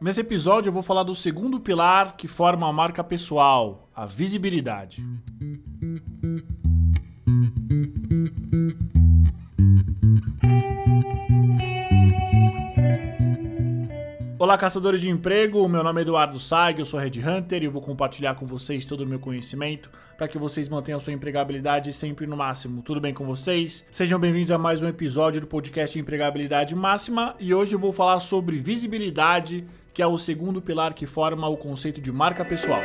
Nesse episódio eu vou falar do segundo pilar que forma a marca pessoal, a visibilidade. Olá, caçadores de emprego. Meu nome é Eduardo Saig, eu sou Red Hunter e vou compartilhar com vocês todo o meu conhecimento para que vocês mantenham sua empregabilidade sempre no máximo. Tudo bem com vocês? Sejam bem-vindos a mais um episódio do podcast Empregabilidade Máxima e hoje eu vou falar sobre visibilidade, que é o segundo pilar que forma o conceito de marca pessoal.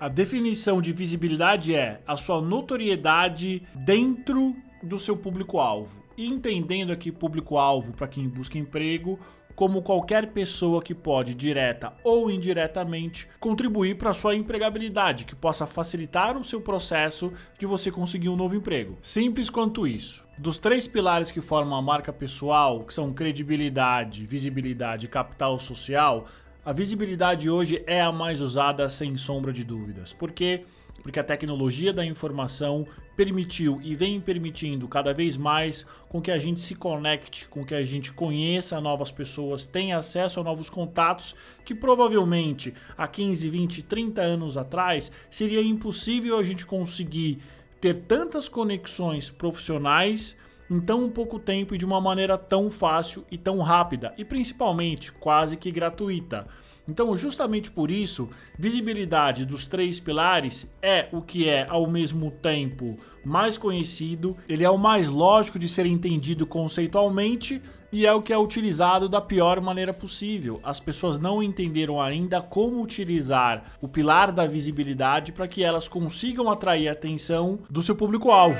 A definição de visibilidade é a sua notoriedade dentro do seu público-alvo entendendo aqui público-alvo para quem busca emprego como qualquer pessoa que pode, direta ou indiretamente, contribuir para sua empregabilidade, que possa facilitar o seu processo de você conseguir um novo emprego. Simples quanto isso. Dos três pilares que formam a marca pessoal, que são credibilidade, visibilidade e capital social, a visibilidade hoje é a mais usada sem sombra de dúvidas. Porque porque a tecnologia da informação permitiu e vem permitindo cada vez mais com que a gente se conecte, com que a gente conheça novas pessoas, tenha acesso a novos contatos que provavelmente há 15, 20, 30 anos atrás seria impossível a gente conseguir ter tantas conexões profissionais em tão pouco tempo e de uma maneira tão fácil e tão rápida e principalmente quase que gratuita. Então, justamente por isso, visibilidade dos três pilares é o que é ao mesmo tempo mais conhecido, ele é o mais lógico de ser entendido conceitualmente e é o que é utilizado da pior maneira possível. As pessoas não entenderam ainda como utilizar o pilar da visibilidade para que elas consigam atrair a atenção do seu público-alvo.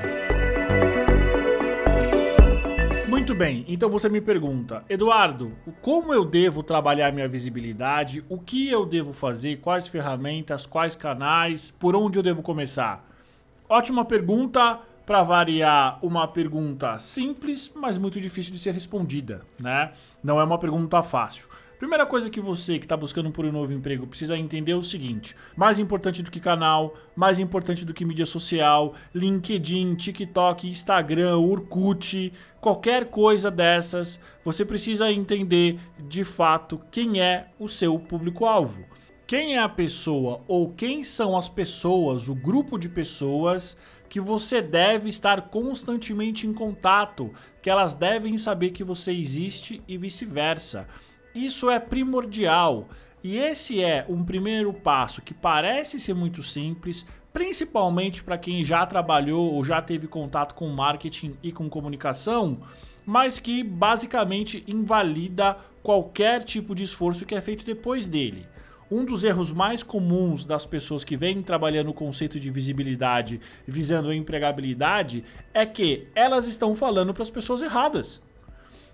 Muito bem, então você me pergunta, Eduardo, como eu devo trabalhar minha visibilidade? O que eu devo fazer? Quais ferramentas? Quais canais? Por onde eu devo começar? Ótima pergunta. Para variar, uma pergunta simples, mas muito difícil de ser respondida, né? Não é uma pergunta fácil. Primeira coisa que você que está buscando por um novo emprego precisa entender é o seguinte: mais importante do que canal, mais importante do que mídia social, LinkedIn, TikTok, Instagram, Orkut, qualquer coisa dessas, você precisa entender de fato quem é o seu público-alvo. Quem é a pessoa ou quem são as pessoas, o grupo de pessoas que você deve estar constantemente em contato, que elas devem saber que você existe e vice-versa. Isso é primordial. E esse é um primeiro passo que parece ser muito simples, principalmente para quem já trabalhou ou já teve contato com marketing e com comunicação, mas que basicamente invalida qualquer tipo de esforço que é feito depois dele. Um dos erros mais comuns das pessoas que vêm trabalhando o conceito de visibilidade visando a empregabilidade é que elas estão falando para as pessoas erradas.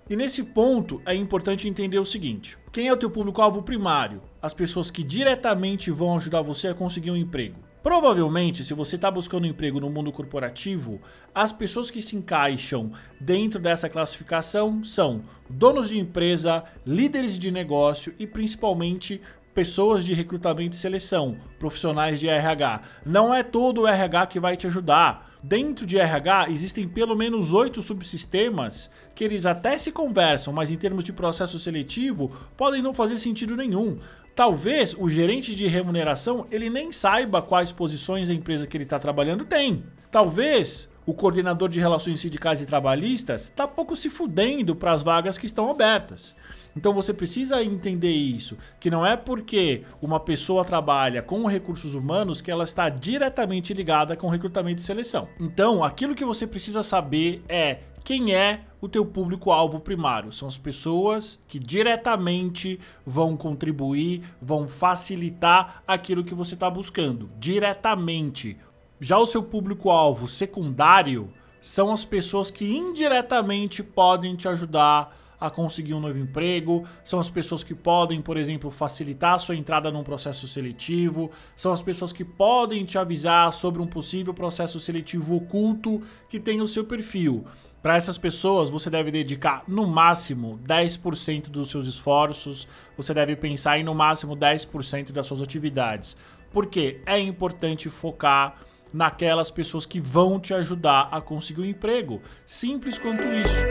E nesse ponto é importante entender o seguinte: quem é o teu público-alvo primário? As pessoas que diretamente vão ajudar você a conseguir um emprego. Provavelmente, se você está buscando um emprego no mundo corporativo, as pessoas que se encaixam dentro dessa classificação são donos de empresa, líderes de negócio e principalmente pessoas de recrutamento e seleção, profissionais de RH. Não é todo o RH que vai te ajudar. Dentro de RH existem pelo menos oito subsistemas que eles até se conversam, mas em termos de processo seletivo podem não fazer sentido nenhum. Talvez o gerente de remuneração ele nem saiba quais posições a empresa que ele está trabalhando tem. Talvez o coordenador de relações sindicais e trabalhistas está pouco se fudendo para as vagas que estão abertas. Então você precisa entender isso, que não é porque uma pessoa trabalha com recursos humanos que ela está diretamente ligada com recrutamento e seleção. Então, aquilo que você precisa saber é quem é o teu público-alvo primário. São as pessoas que diretamente vão contribuir, vão facilitar aquilo que você está buscando. Diretamente. Já o seu público-alvo secundário são as pessoas que indiretamente podem te ajudar a conseguir um novo emprego, são as pessoas que podem, por exemplo, facilitar a sua entrada num processo seletivo, são as pessoas que podem te avisar sobre um possível processo seletivo oculto que tem o seu perfil. Para essas pessoas, você deve dedicar no máximo 10% dos seus esforços, você deve pensar em no máximo 10% das suas atividades. Porque é importante focar naquelas pessoas que vão te ajudar a conseguir um emprego. Simples quanto isso.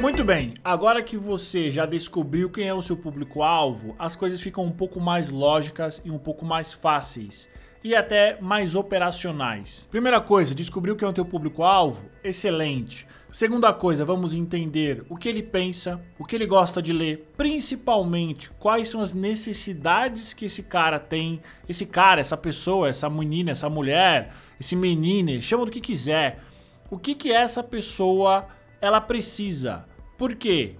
Muito bem, agora que você já descobriu quem é o seu público-alvo, as coisas ficam um pouco mais lógicas e um pouco mais fáceis e até mais operacionais. Primeira coisa, descobriu quem é o teu público-alvo? Excelente. Segunda coisa, vamos entender o que ele pensa, o que ele gosta de ler, principalmente quais são as necessidades que esse cara tem, esse cara, essa pessoa, essa menina, essa mulher, esse menino, chama do que quiser. O que que essa pessoa ela precisa? Por quê?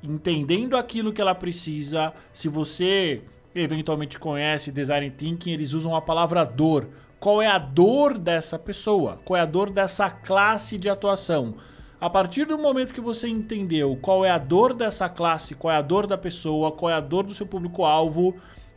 Entendendo aquilo que ela precisa, se você eventualmente conhece design thinking, eles usam a palavra dor. Qual é a dor dessa pessoa? Qual é a dor dessa classe de atuação? A partir do momento que você entendeu qual é a dor dessa classe, qual é a dor da pessoa, qual é a dor do seu público-alvo,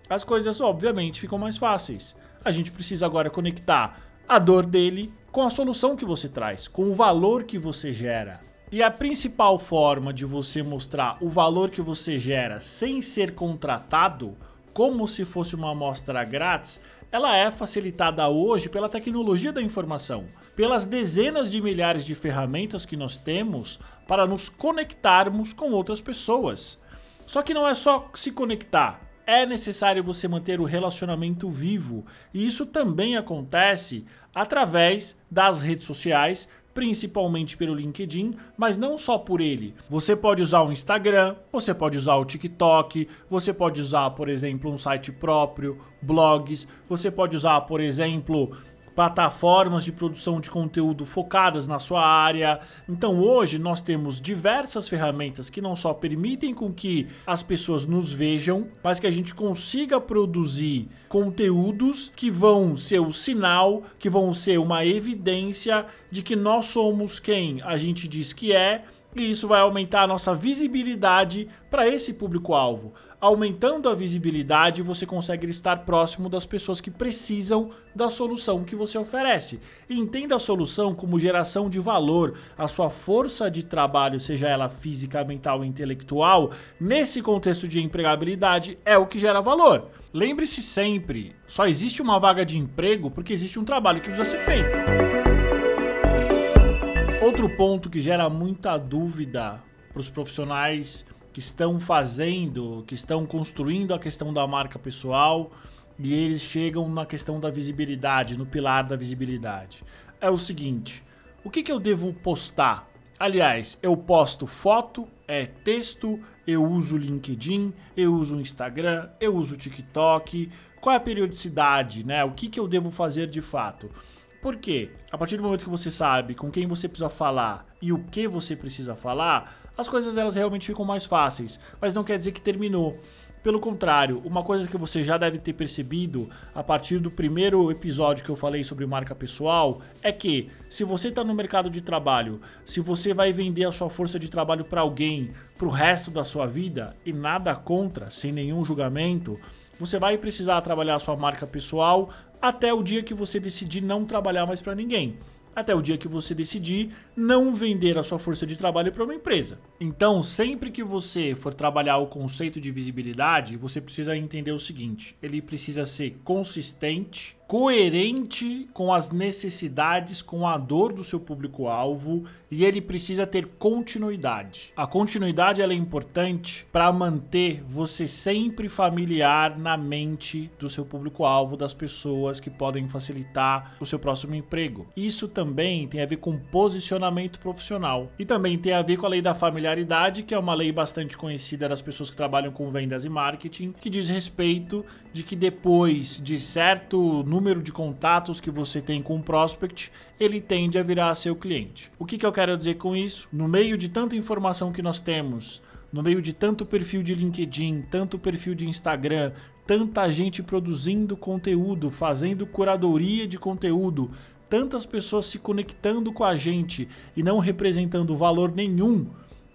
as coisas obviamente ficam mais fáceis. A gente precisa agora conectar a dor dele com a solução que você traz, com o valor que você gera. E a principal forma de você mostrar o valor que você gera sem ser contratado, como se fosse uma amostra grátis, ela é facilitada hoje pela tecnologia da informação, pelas dezenas de milhares de ferramentas que nós temos para nos conectarmos com outras pessoas. Só que não é só se conectar, é necessário você manter o relacionamento vivo, e isso também acontece através das redes sociais principalmente pelo LinkedIn, mas não só por ele. Você pode usar o Instagram, você pode usar o TikTok, você pode usar, por exemplo, um site próprio, blogs, você pode usar, por exemplo, plataformas de produção de conteúdo focadas na sua área. Então hoje nós temos diversas ferramentas que não só permitem com que as pessoas nos vejam, mas que a gente consiga produzir conteúdos que vão ser o sinal, que vão ser uma evidência de que nós somos quem a gente diz que é e isso vai aumentar a nossa visibilidade para esse público-alvo. Aumentando a visibilidade, você consegue estar próximo das pessoas que precisam da solução que você oferece. Entenda a solução como geração de valor. A sua força de trabalho, seja ela física, mental ou intelectual, nesse contexto de empregabilidade, é o que gera valor. Lembre-se sempre: só existe uma vaga de emprego porque existe um trabalho que precisa ser feito. Outro ponto que gera muita dúvida para os profissionais que estão fazendo, que estão construindo a questão da marca pessoal e eles chegam na questão da visibilidade, no pilar da visibilidade. É o seguinte: o que, que eu devo postar? Aliás, eu posto foto, é texto, eu uso LinkedIn, eu uso Instagram, eu uso TikTok. Qual é a periodicidade, né? O que, que eu devo fazer de fato? Por quê? A partir do momento que você sabe com quem você precisa falar e o que você precisa falar, as coisas elas realmente ficam mais fáceis, mas não quer dizer que terminou. Pelo contrário, uma coisa que você já deve ter percebido a partir do primeiro episódio que eu falei sobre marca pessoal é que se você está no mercado de trabalho, se você vai vender a sua força de trabalho para alguém para o resto da sua vida e nada contra, sem nenhum julgamento, você vai precisar trabalhar a sua marca pessoal até o dia que você decidir não trabalhar mais para ninguém. Até o dia que você decidir não vender a sua força de trabalho para uma empresa. Então, sempre que você for trabalhar o conceito de visibilidade, você precisa entender o seguinte: ele precisa ser consistente, coerente com as necessidades, com a dor do seu público-alvo e ele precisa ter continuidade. A continuidade é importante para manter você sempre familiar na mente do seu público-alvo, das pessoas que podem facilitar o seu próximo emprego. Isso também tem a ver com posicionamento profissional e também tem a ver com a lei da familiaridade, que é uma lei bastante conhecida das pessoas que trabalham com vendas e marketing, que diz respeito de que depois de certo número de contatos que você tem com o prospect, ele tende a virar seu cliente. O que, que eu quero dizer com isso? No meio de tanta informação que nós temos, no meio de tanto perfil de LinkedIn, tanto perfil de Instagram, tanta gente produzindo conteúdo, fazendo curadoria de conteúdo, tantas pessoas se conectando com a gente e não representando valor nenhum.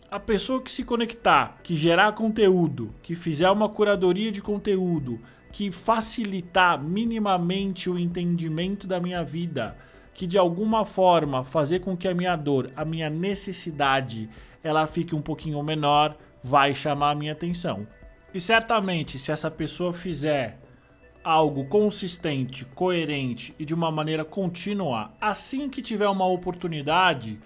A pessoa que se conectar, que gerar conteúdo, que fizer uma curadoria de conteúdo, que facilitar minimamente o entendimento da minha vida, que de alguma forma fazer com que a minha dor, a minha necessidade, ela fique um pouquinho menor, vai chamar a minha atenção. E certamente, se essa pessoa fizer algo consistente, coerente e de uma maneira contínua, assim que tiver uma oportunidade,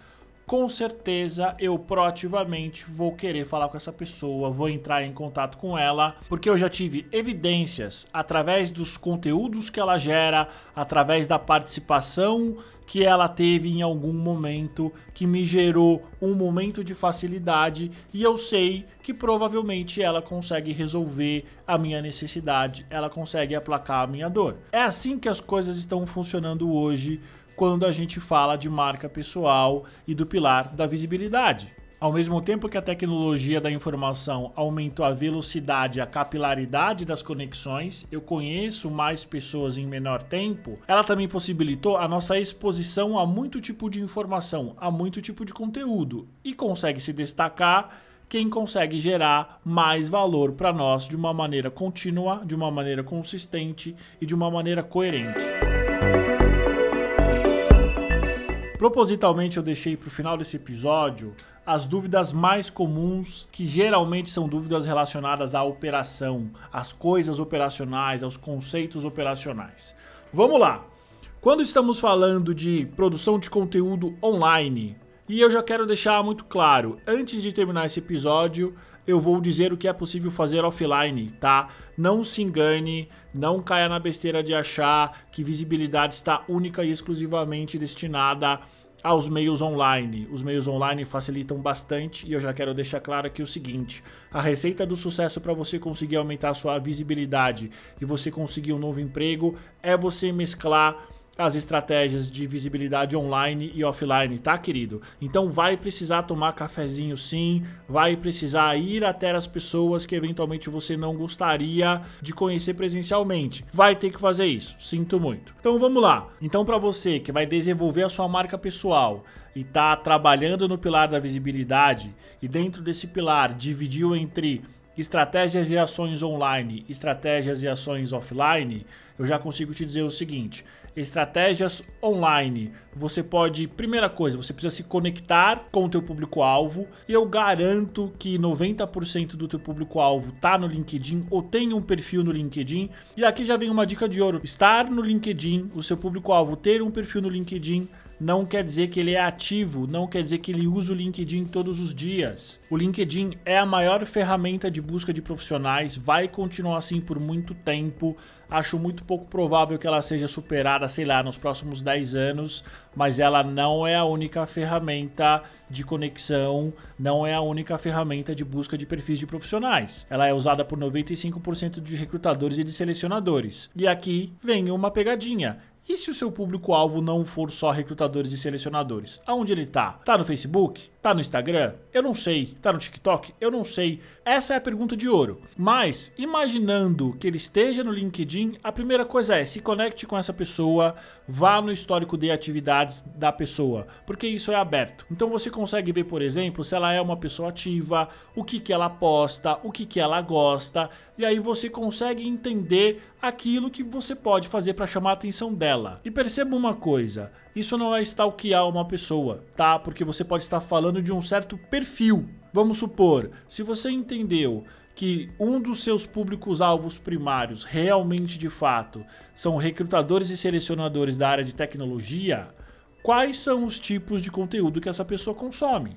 com certeza eu proativamente vou querer falar com essa pessoa, vou entrar em contato com ela, porque eu já tive evidências através dos conteúdos que ela gera, através da participação que ela teve em algum momento que me gerou um momento de facilidade e eu sei que provavelmente ela consegue resolver a minha necessidade, ela consegue aplacar a minha dor. É assim que as coisas estão funcionando hoje quando a gente fala de marca pessoal e do pilar da visibilidade. Ao mesmo tempo que a tecnologia da informação aumentou a velocidade e a capilaridade das conexões, eu conheço mais pessoas em menor tempo, ela também possibilitou a nossa exposição a muito tipo de informação, a muito tipo de conteúdo e consegue se destacar quem consegue gerar mais valor para nós de uma maneira contínua, de uma maneira consistente e de uma maneira coerente. Propositalmente eu deixei para o final desse episódio as dúvidas mais comuns, que geralmente são dúvidas relacionadas à operação, às coisas operacionais, aos conceitos operacionais. Vamos lá! Quando estamos falando de produção de conteúdo online, e eu já quero deixar muito claro, antes de terminar esse episódio, eu vou dizer o que é possível fazer offline, tá? Não se engane, não caia na besteira de achar que visibilidade está única e exclusivamente destinada aos meios online. Os meios online facilitam bastante e eu já quero deixar claro aqui o seguinte: a receita do sucesso para você conseguir aumentar a sua visibilidade e você conseguir um novo emprego é você mesclar as estratégias de visibilidade online e offline, tá, querido? Então vai precisar tomar cafezinho sim, vai precisar ir até as pessoas que eventualmente você não gostaria de conhecer presencialmente. Vai ter que fazer isso, sinto muito. Então vamos lá. Então para você que vai desenvolver a sua marca pessoal e tá trabalhando no pilar da visibilidade e dentro desse pilar dividiu entre estratégias e ações online, estratégias e ações offline, eu já consigo te dizer o seguinte: estratégias online. Você pode, primeira coisa, você precisa se conectar com o teu público-alvo e eu garanto que 90% do teu público-alvo tá no LinkedIn ou tem um perfil no LinkedIn. E aqui já vem uma dica de ouro: estar no LinkedIn, o seu público-alvo ter um perfil no LinkedIn não quer dizer que ele é ativo, não quer dizer que ele usa o LinkedIn todos os dias. O LinkedIn é a maior ferramenta de busca de profissionais, vai continuar assim por muito tempo. Acho muito pouco provável que ela seja superada, sei lá, nos próximos 10 anos, mas ela não é a única ferramenta de conexão, não é a única ferramenta de busca de perfis de profissionais. Ela é usada por 95% de recrutadores e de selecionadores. E aqui vem uma pegadinha e se o seu público-alvo não for só recrutadores e selecionadores? Aonde ele tá? Tá no Facebook? Tá no Instagram? Eu não sei. Tá no TikTok? Eu não sei. Essa é a pergunta de ouro. Mas, imaginando que ele esteja no LinkedIn, a primeira coisa é se conecte com essa pessoa, vá no histórico de atividades da pessoa, porque isso é aberto. Então você consegue ver, por exemplo, se ela é uma pessoa ativa, o que, que ela posta, o que, que ela gosta, e aí você consegue entender aquilo que você pode fazer para chamar a atenção dela. E perceba uma coisa, isso não é stalkear uma pessoa, tá? Porque você pode estar falando de um certo perfil. Vamos supor, se você entendeu que um dos seus públicos-alvos primários, realmente de fato, são recrutadores e selecionadores da área de tecnologia, quais são os tipos de conteúdo que essa pessoa consome?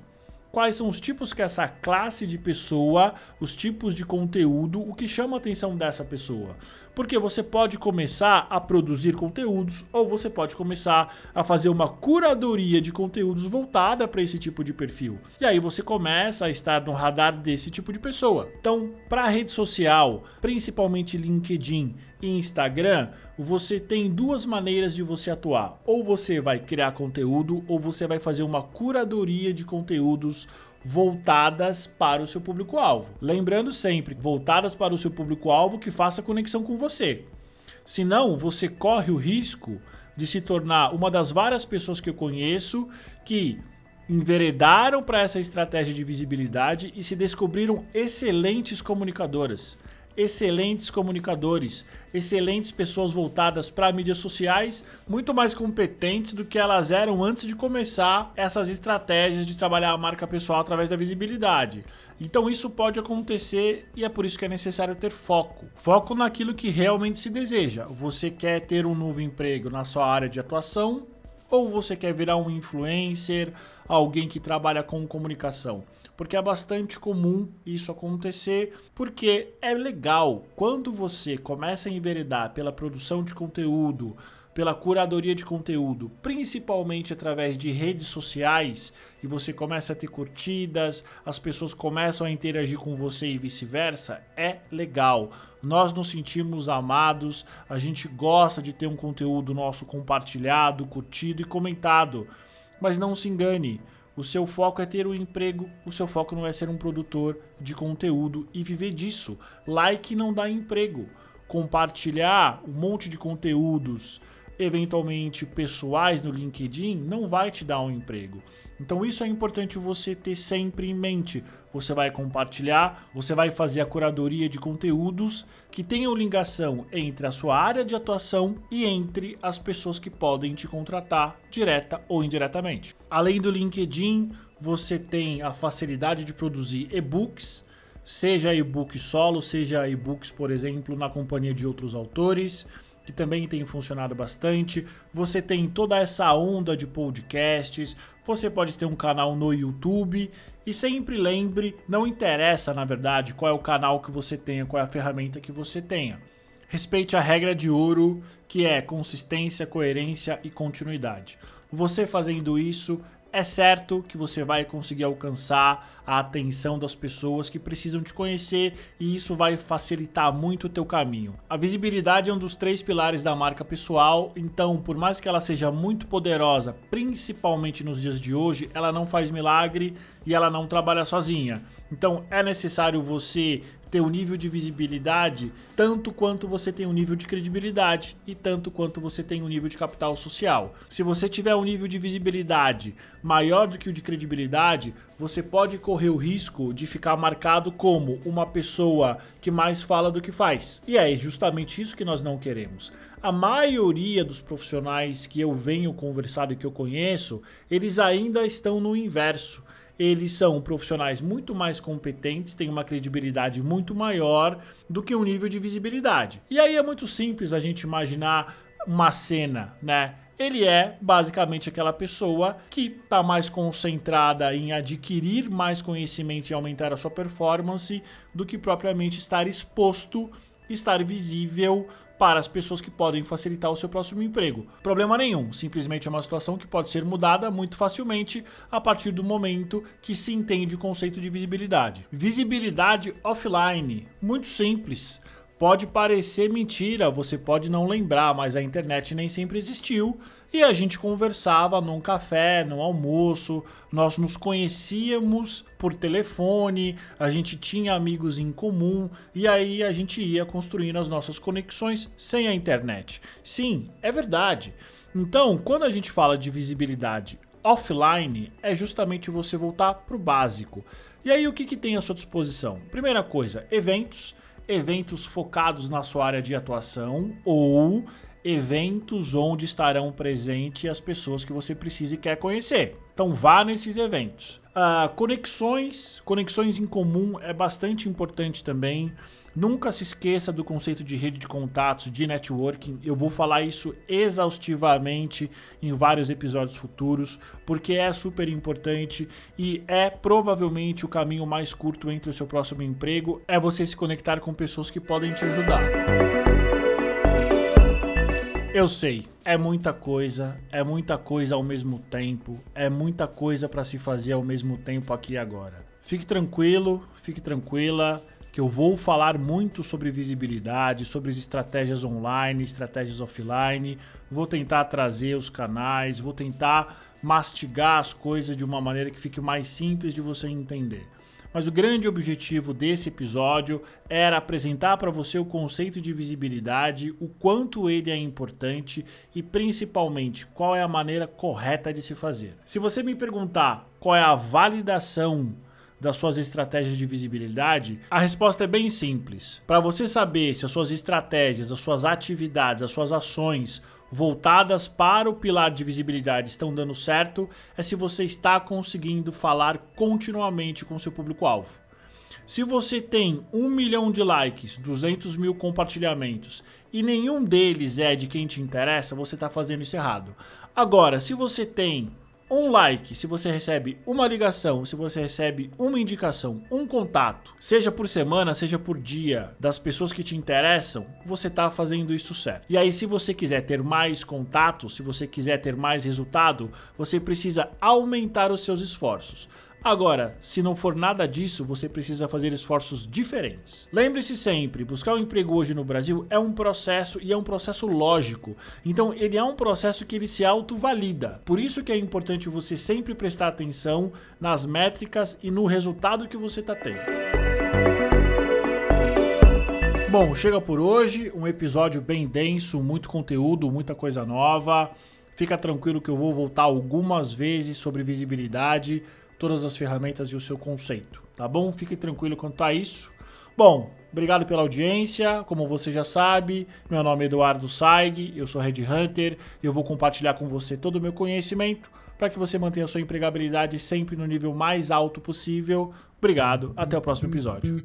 quais são os tipos que essa classe de pessoa, os tipos de conteúdo, o que chama a atenção dessa pessoa. Porque você pode começar a produzir conteúdos ou você pode começar a fazer uma curadoria de conteúdos voltada para esse tipo de perfil. E aí você começa a estar no radar desse tipo de pessoa. Então, para a rede social, principalmente LinkedIn, e Instagram, você tem duas maneiras de você atuar. Ou você vai criar conteúdo, ou você vai fazer uma curadoria de conteúdos voltadas para o seu público-alvo. Lembrando sempre, voltadas para o seu público-alvo que faça conexão com você. Senão, você corre o risco de se tornar uma das várias pessoas que eu conheço que enveredaram para essa estratégia de visibilidade e se descobriram excelentes comunicadoras excelentes comunicadores, excelentes pessoas voltadas para mídias sociais, muito mais competentes do que elas eram antes de começar essas estratégias de trabalhar a marca pessoal através da visibilidade. Então isso pode acontecer e é por isso que é necessário ter foco. Foco naquilo que realmente se deseja. Você quer ter um novo emprego na sua área de atuação ou você quer virar um influencer, alguém que trabalha com comunicação? Porque é bastante comum isso acontecer, porque é legal quando você começa a enveredar pela produção de conteúdo, pela curadoria de conteúdo, principalmente através de redes sociais, e você começa a ter curtidas, as pessoas começam a interagir com você e vice-versa, é legal. Nós nos sentimos amados, a gente gosta de ter um conteúdo nosso compartilhado, curtido e comentado. Mas não se engane, o seu foco é ter um emprego, o seu foco não é ser um produtor de conteúdo e viver disso. Like não dá emprego. Compartilhar um monte de conteúdos eventualmente pessoais no LinkedIn, não vai te dar um emprego. Então isso é importante você ter sempre em mente. Você vai compartilhar, você vai fazer a curadoria de conteúdos que tenham ligação entre a sua área de atuação e entre as pessoas que podem te contratar direta ou indiretamente. Além do LinkedIn, você tem a facilidade de produzir e-books, seja e-book solo, seja e-books, por exemplo, na companhia de outros autores que também tem funcionado bastante. Você tem toda essa onda de podcasts, você pode ter um canal no YouTube e sempre lembre, não interessa na verdade qual é o canal que você tenha, qual é a ferramenta que você tenha. Respeite a regra de ouro, que é consistência, coerência e continuidade. Você fazendo isso é certo que você vai conseguir alcançar a atenção das pessoas que precisam te conhecer e isso vai facilitar muito o teu caminho. A visibilidade é um dos três pilares da marca pessoal, então por mais que ela seja muito poderosa, principalmente nos dias de hoje, ela não faz milagre e ela não trabalha sozinha. Então é necessário você ter um nível de visibilidade tanto quanto você tem um nível de credibilidade e tanto quanto você tem um nível de capital social. Se você tiver um nível de visibilidade maior do que o de credibilidade, você pode correr o risco de ficar marcado como uma pessoa que mais fala do que faz. E é justamente isso que nós não queremos. A maioria dos profissionais que eu venho conversado e que eu conheço, eles ainda estão no inverso eles são profissionais muito mais competentes, têm uma credibilidade muito maior do que um nível de visibilidade. E aí é muito simples a gente imaginar uma cena, né? Ele é basicamente aquela pessoa que está mais concentrada em adquirir mais conhecimento e aumentar a sua performance do que propriamente estar exposto, estar visível para as pessoas que podem facilitar o seu próximo emprego. Problema nenhum, simplesmente é uma situação que pode ser mudada muito facilmente a partir do momento que se entende o conceito de visibilidade. Visibilidade offline, muito simples. Pode parecer mentira, você pode não lembrar, mas a internet nem sempre existiu e a gente conversava num café, num almoço, nós nos conhecíamos por telefone, a gente tinha amigos em comum e aí a gente ia construindo as nossas conexões sem a internet. Sim, é verdade. Então, quando a gente fala de visibilidade offline, é justamente você voltar para o básico. E aí, o que, que tem à sua disposição? Primeira coisa, eventos eventos focados na sua área de atuação ou eventos onde estarão presentes as pessoas que você precisa e quer conhecer. Então vá nesses eventos. Uh, conexões, conexões em comum é bastante importante também. Nunca se esqueça do conceito de rede de contatos, de networking. Eu vou falar isso exaustivamente em vários episódios futuros, porque é super importante e é provavelmente o caminho mais curto entre o seu próximo emprego é você se conectar com pessoas que podem te ajudar. Eu sei, é muita coisa, é muita coisa ao mesmo tempo, é muita coisa para se fazer ao mesmo tempo aqui e agora. Fique tranquilo, fique tranquila que eu vou falar muito sobre visibilidade, sobre as estratégias online, estratégias offline. Vou tentar trazer os canais, vou tentar mastigar as coisas de uma maneira que fique mais simples de você entender. Mas o grande objetivo desse episódio era apresentar para você o conceito de visibilidade, o quanto ele é importante e principalmente qual é a maneira correta de se fazer. Se você me perguntar qual é a validação das suas estratégias de visibilidade? A resposta é bem simples. Para você saber se as suas estratégias, as suas atividades, as suas ações voltadas para o pilar de visibilidade estão dando certo, é se você está conseguindo falar continuamente com seu público-alvo. Se você tem um milhão de likes, 200 mil compartilhamentos e nenhum deles é de quem te interessa, você está fazendo isso errado. Agora, se você tem um like, se você recebe uma ligação, se você recebe uma indicação, um contato, seja por semana, seja por dia, das pessoas que te interessam, você está fazendo isso certo. E aí, se você quiser ter mais contatos, se você quiser ter mais resultado, você precisa aumentar os seus esforços. Agora, se não for nada disso, você precisa fazer esforços diferentes. Lembre-se sempre, buscar um emprego hoje no Brasil é um processo e é um processo lógico. Então, ele é um processo que ele se autovalida. Por isso que é importante você sempre prestar atenção nas métricas e no resultado que você está tendo. Bom, chega por hoje, um episódio bem denso, muito conteúdo, muita coisa nova. Fica tranquilo que eu vou voltar algumas vezes sobre visibilidade todas as ferramentas e o seu conceito, tá bom? Fique tranquilo quanto a isso. Bom, obrigado pela audiência. Como você já sabe, meu nome é Eduardo Saig, eu sou Red Hunter e eu vou compartilhar com você todo o meu conhecimento para que você mantenha sua empregabilidade sempre no nível mais alto possível. Obrigado, até o próximo episódio.